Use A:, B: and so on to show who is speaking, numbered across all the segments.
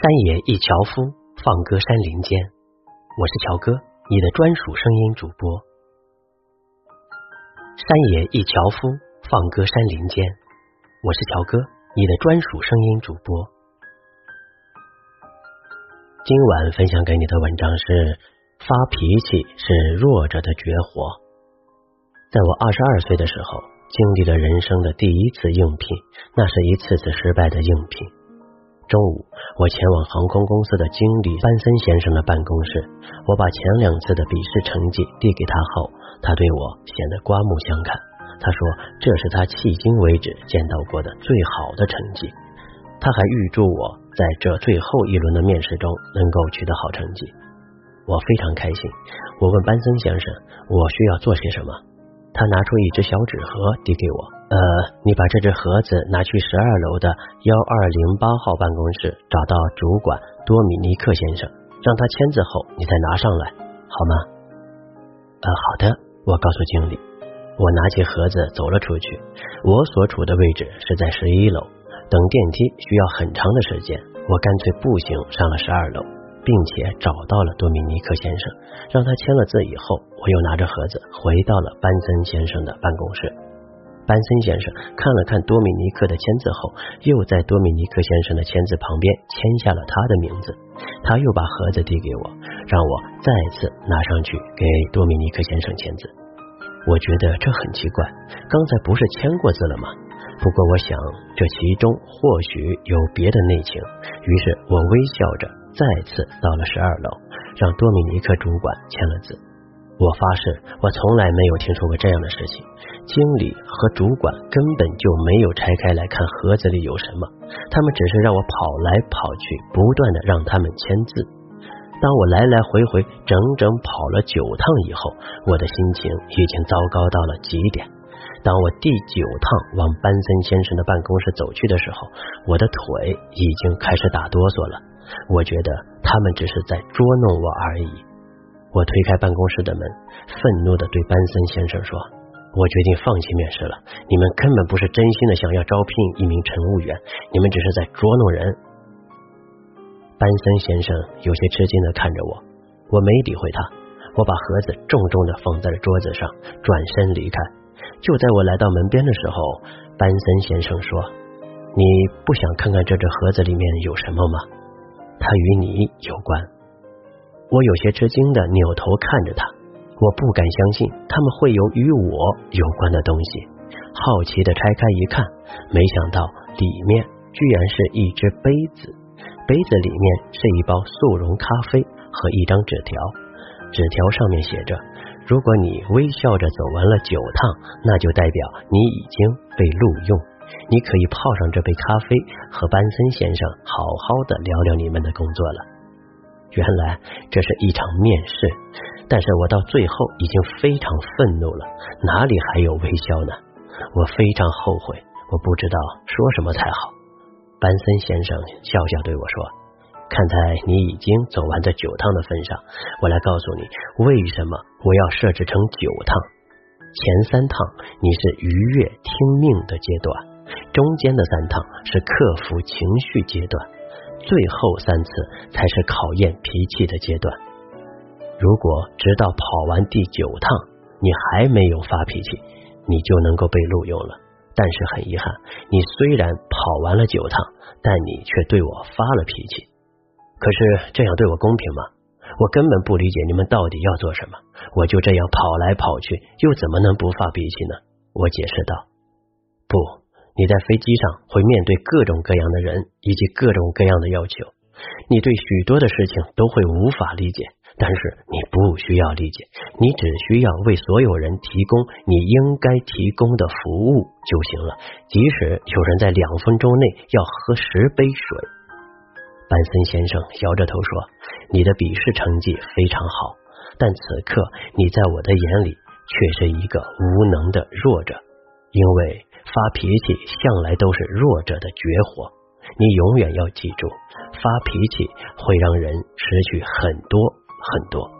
A: 山野一樵夫，放歌山林间。我是乔哥，你的专属声音主播。山野一樵夫，放歌山林间。我是乔哥，你的专属声音主播。今晚分享给你的文章是：发脾气是弱者的绝活。在我二十二岁的时候，经历了人生的第一次应聘，那是一次次失败的应聘。中午，我前往航空公司的经理班森先生的办公室。我把前两次的笔试成绩递给他后，他对我显得刮目相看。他说这是他迄今为止见到过的最好的成绩。他还预祝我在这最后一轮的面试中能够取得好成绩。我非常开心。我问班森先生，我需要做些什么？他拿出一只小纸盒递给我。呃，你把这只盒子拿去十二楼的幺二零八号办公室，找到主管多米尼克先生，让他签字后，你再拿上来，好吗？呃，好的。我告诉经理，我拿起盒子走了出去。我所处的位置是在十一楼，等电梯需要很长的时间，我干脆步行上了十二楼，并且找到了多米尼克先生，让他签了字以后，我又拿着盒子回到了班森先生的办公室。班森先生看了看多米尼克的签字后，又在多米尼克先生的签字旁边签下了他的名字。他又把盒子递给我，让我再次拿上去给多米尼克先生签字。我觉得这很奇怪，刚才不是签过字了吗？不过我想这其中或许有别的内情，于是我微笑着再次到了十二楼，让多米尼克主管签了字。我发誓，我从来没有听说过这样的事情。经理和主管根本就没有拆开来看盒子里有什么，他们只是让我跑来跑去，不断的让他们签字。当我来来回回整整跑了九趟以后，我的心情已经糟糕到了极点。当我第九趟往班森先生的办公室走去的时候，我的腿已经开始打哆嗦了。我觉得他们只是在捉弄我而已。我推开办公室的门，愤怒的对班森先生说：“我决定放弃面试了。你们根本不是真心的想要招聘一名乘务员，你们只是在捉弄人。”班森先生有些吃惊的看着我，我没理会他，我把盒子重重的放在了桌子上，转身离开。就在我来到门边的时候，班森先生说：“你不想看看这只盒子里面有什么吗？它与你有关。”我有些吃惊的扭头看着他，我不敢相信他们会有与我有关的东西。好奇的拆开一看，没想到里面居然是一只杯子，杯子里面是一包速溶咖啡和一张纸条，纸条上面写着：如果你微笑着走完了九趟，那就代表你已经被录用，你可以泡上这杯咖啡，和班森先生好好的聊聊你们的工作了。原来这是一场面试，但是我到最后已经非常愤怒了，哪里还有微笑呢？我非常后悔，我不知道说什么才好。班森先生笑笑对我说：“看在你已经走完这九趟的份上，我来告诉你为什么我要设置成九趟。前三趟你是愉悦听命的阶段，中间的三趟是克服情绪阶段。”最后三次才是考验脾气的阶段。如果直到跑完第九趟你还没有发脾气，你就能够被录用了。但是很遗憾，你虽然跑完了九趟，但你却对我发了脾气。可是这样对我公平吗？我根本不理解你们到底要做什么。我就这样跑来跑去，又怎么能不发脾气呢？我解释道：“不。”你在飞机上会面对各种各样的人以及各种各样的要求，你对许多的事情都会无法理解，但是你不需要理解，你只需要为所有人提供你应该提供的服务就行了。即使有人在两分钟内要喝十杯水，班森先生摇着头说：“你的笔试成绩非常好，但此刻你在我的眼里却是一个无能的弱者，因为。”发脾气向来都是弱者的绝活，你永远要记住，发脾气会让人失去很多很多。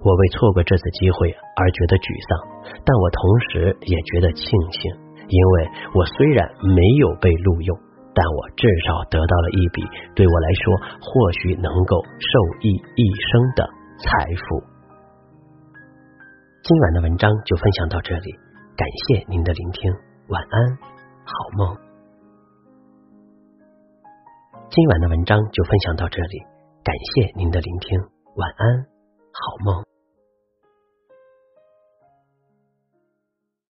A: 我为错过这次机会而觉得沮丧，但我同时也觉得庆幸，因为我虽然没有被录用，但我至少得到了一笔对我来说或许能够受益一生的财富。今晚的文章就分享到这里，感谢您的聆听，晚安，好梦。今晚的文章就分享到这里，感谢您的聆听，晚安，好梦。